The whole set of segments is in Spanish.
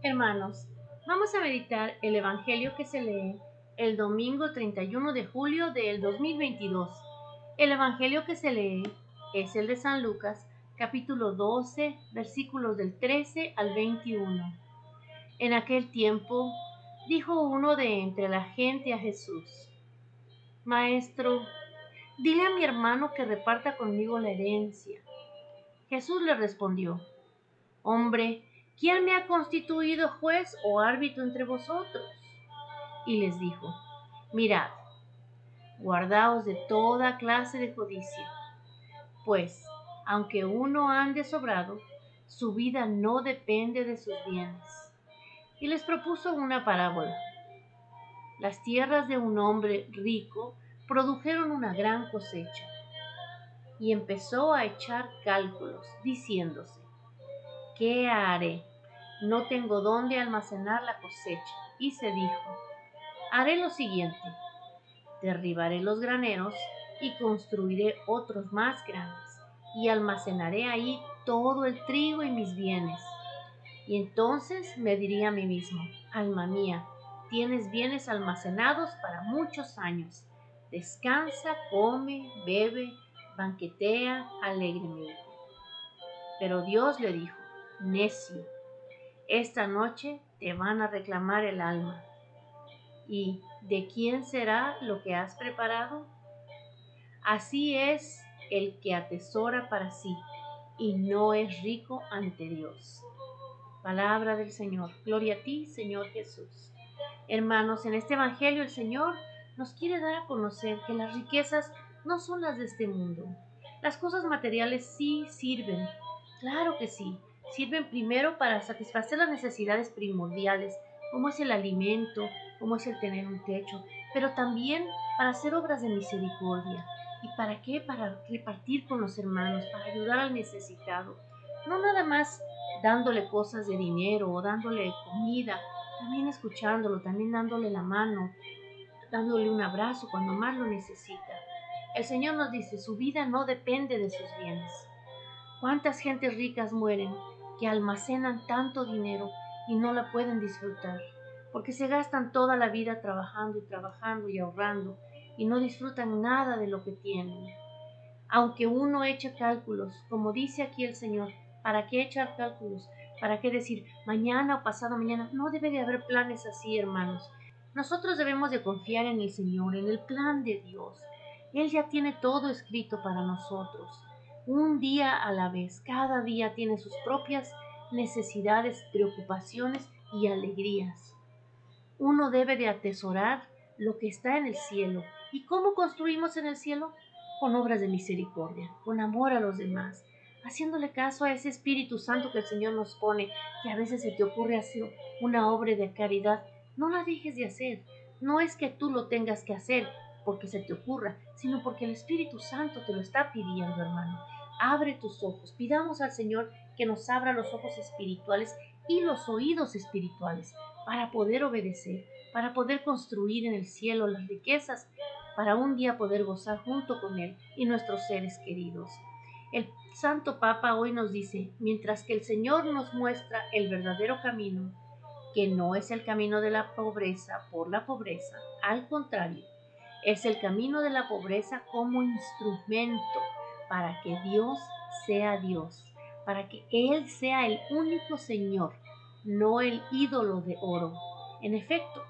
Hermanos, vamos a meditar el Evangelio que se lee el domingo 31 de julio del 2022. El Evangelio que se lee es el de San Lucas, capítulo 12, versículos del 13 al 21. En aquel tiempo dijo uno de entre la gente a Jesús, Maestro, dile a mi hermano que reparta conmigo la herencia. Jesús le respondió, Hombre, ¿quién me ha constituido juez o árbitro entre vosotros? Y les dijo, Mirad, guardaos de toda clase de codicia, pues, aunque uno ande sobrado, su vida no depende de sus bienes. Y les propuso una parábola. Las tierras de un hombre rico produjeron una gran cosecha, y empezó a echar cálculos, diciéndose, ¿qué haré? No tengo dónde almacenar la cosecha. Y se dijo, haré lo siguiente, derribaré los graneros y construiré otros más grandes, y almacenaré ahí todo el trigo y mis bienes. Y entonces me diría a mí mismo, alma mía, tienes bienes almacenados para muchos años. Descansa, come, bebe, banquetea alegremente. Pero Dios le dijo, necio, esta noche te van a reclamar el alma. ¿Y de quién será lo que has preparado? Así es el que atesora para sí y no es rico ante Dios. Palabra del Señor. Gloria a ti, Señor Jesús. Hermanos, en este Evangelio el Señor nos quiere dar a conocer que las riquezas no son las de este mundo. Las cosas materiales sí sirven, claro que sí, sirven primero para satisfacer las necesidades primordiales, como es el alimento, como es el tener un techo, pero también para hacer obras de misericordia. ¿Y para qué? Para repartir con los hermanos, para ayudar al necesitado. No nada más dándole cosas de dinero o dándole comida, también escuchándolo, también dándole la mano, dándole un abrazo cuando más lo necesita. El Señor nos dice, su vida no depende de sus bienes. ¿Cuántas gentes ricas mueren que almacenan tanto dinero y no la pueden disfrutar? Porque se gastan toda la vida trabajando y trabajando y ahorrando y no disfrutan nada de lo que tienen. Aunque uno eche cálculos, como dice aquí el Señor, ¿para qué echar cálculos? ¿Para qué decir mañana o pasado mañana? No debe de haber planes así, hermanos. Nosotros debemos de confiar en el Señor, en el plan de Dios. Él ya tiene todo escrito para nosotros un día a la vez. Cada día tiene sus propias necesidades, preocupaciones y alegrías. Uno debe de atesorar lo que está en el cielo. ¿Y cómo construimos en el cielo? Con obras de misericordia, con amor a los demás, haciéndole caso a ese Espíritu Santo que el Señor nos pone, que a veces se te ocurre hacer una obra de caridad. No la dejes de hacer. No es que tú lo tengas que hacer porque se te ocurra, sino porque el Espíritu Santo te lo está pidiendo, hermano abre tus ojos. Pidamos al Señor que nos abra los ojos espirituales y los oídos espirituales para poder obedecer, para poder construir en el cielo las riquezas, para un día poder gozar junto con Él y nuestros seres queridos. El Santo Papa hoy nos dice, mientras que el Señor nos muestra el verdadero camino, que no es el camino de la pobreza por la pobreza, al contrario, es el camino de la pobreza como instrumento para que Dios sea Dios, para que Él sea el único Señor, no el ídolo de oro. En efecto,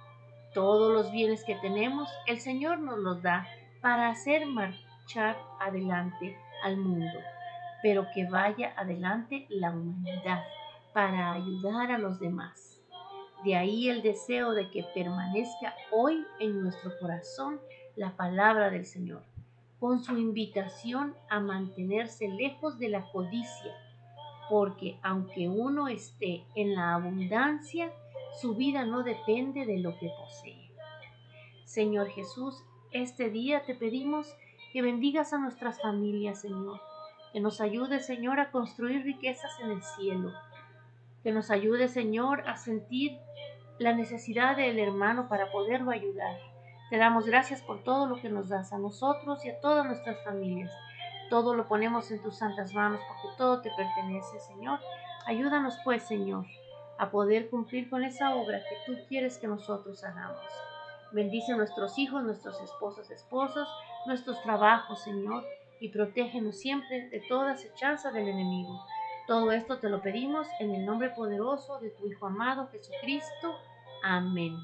todos los bienes que tenemos, el Señor nos los da para hacer marchar adelante al mundo, pero que vaya adelante la humanidad, para ayudar a los demás. De ahí el deseo de que permanezca hoy en nuestro corazón la palabra del Señor con su invitación a mantenerse lejos de la codicia, porque aunque uno esté en la abundancia, su vida no depende de lo que posee. Señor Jesús, este día te pedimos que bendigas a nuestras familias, Señor, que nos ayude, Señor, a construir riquezas en el cielo, que nos ayude, Señor, a sentir la necesidad del hermano para poderlo ayudar te damos gracias por todo lo que nos das a nosotros y a todas nuestras familias. Todo lo ponemos en tus santas manos porque todo te pertenece, Señor. Ayúdanos pues, Señor, a poder cumplir con esa obra que tú quieres que nosotros hagamos. Bendice a nuestros hijos, nuestros esposos, esposos, nuestros trabajos, Señor, y protégenos siempre de toda acechanza del enemigo. Todo esto te lo pedimos en el nombre poderoso de tu Hijo amado Jesucristo. Amén.